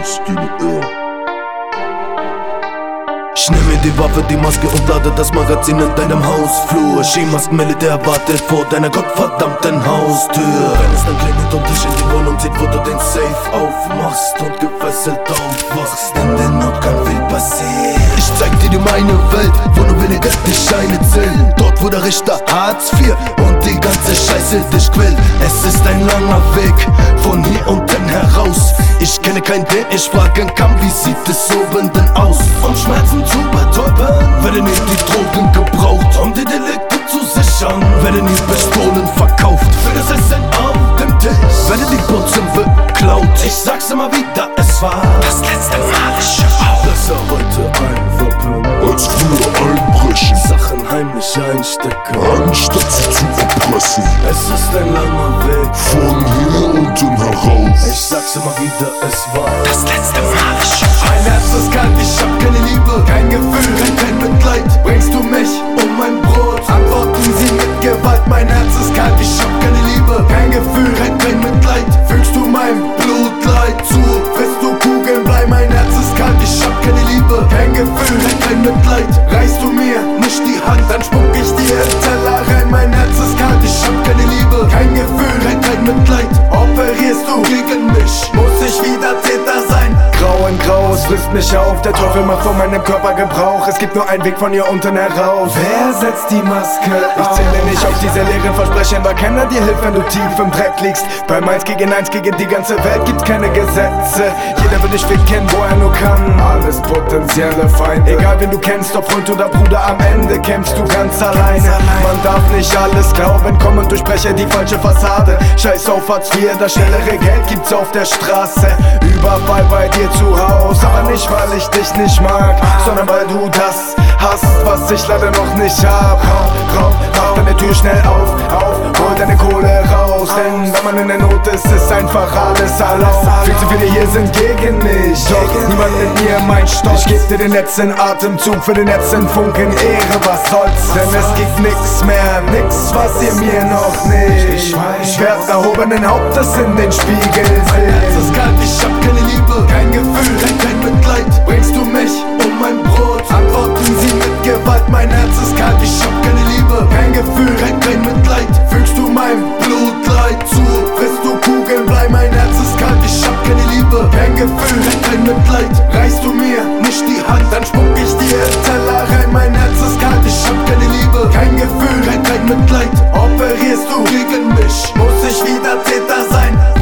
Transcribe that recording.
Es geht. Ich nehme die Waffe, die Maske und lade das Magazin in deinem Hausflur. Skimasken Militär wartet vor deiner gottverdammten Haustür. Wenn es dann klingelt und dich in die Wohnung zieht, wo du den Safe aufmachst und gefesselt aufwachst, in der Nacht kann viel passieren. Ich zeig dir die meine Welt, wo nur wenige die Scheine zählen. Dort, wo der Richter Hartz IV und die ganze Scheiße dich quillt. Es ist ein langer Weg von hier unten heraus. Ich kenne keinen, den ich fragen kann, wie sieht es oben denn aus? Um Schmerzen zu betäuben, werden hier die Drogen gebraucht, um die Delikte zu sichern. Werden hier Pistolen verkauft, für das Essen auf dem Tisch. Werden die Putzen beklaut, ich sag's immer wieder, es war das letzte Mal, ich auf. Besser heute einverpennen, als früher einbrechen, Sachen heimlich einstecken. anstatt sie zu erpressen. Es ist ein langer Weg, Von hier unten heraus. Sag's immer wieder, es war Das letzte Mal. Mein Herz ist kalt, ich hab keine Liebe, kein Gefühl, kein, kein Mitleid. Bringst du mich um mein Brot? Antworten sie mit Gewalt. Mein Herz ist kalt, ich hab keine Liebe, kein Gefühl, kein, kein Mitleid. Fügst du mein Blutleid zu? Wirst du Kugeln blei? Mein Herz ist kalt, ich hab keine Liebe, kein Gefühl, kein, kein Mitleid. Reichst du mir nicht die Hand, dann spuck ich dir Teller rein. Mein Herz ist kalt, frisst mich auf. Der Teufel macht von meinem Körper Gebrauch. Es gibt nur einen Weg von hier unten heraus. Wer setzt die Maske Ich zähle nicht auf diese leeren Versprechen, weil keiner dir hilft, wenn du tief im Dreck liegst. Beim Eins gegen Eins gegen die ganze Welt gibt's keine Gesetze. Jeder will dich ficken, wo er nur kann. Alles potenzielle Feinde. Egal wen du kennst, ob Freund oder Bruder, am Ende kämpfst du ganz alleine. Man darf nicht alles glauben, komm und durchbreche die falsche Fassade. Scheiß auf Hartz IV, das schnellere Geld gibt's auf der Straße. Überfall bei dir zu Haus, aber nicht weil ich dich nicht mag, sondern weil du das hast, was ich leider noch nicht hab. Rauch, rauch, rauch deine Tür schnell auf, auf, hol deine Kohle raus, denn wenn man in der Not ist, ist einfach alles erlaubt. Viel zu viele hier sind gegen mich, doch niemand mit mir mein Stolz. Ich geb dir den letzten Atemzug für den letzten Funken Ehre, was soll's, denn es gibt nix mehr, nix, was ihr mir noch nicht. Ich werd erhobenen Hauptes in den Spiegel Mein Herz sehen. ist kalt, ich hab keine Liebe, kein Gefühl, kein, Spotlight operierst du gegen mich. Muss ich wieder Täter sein?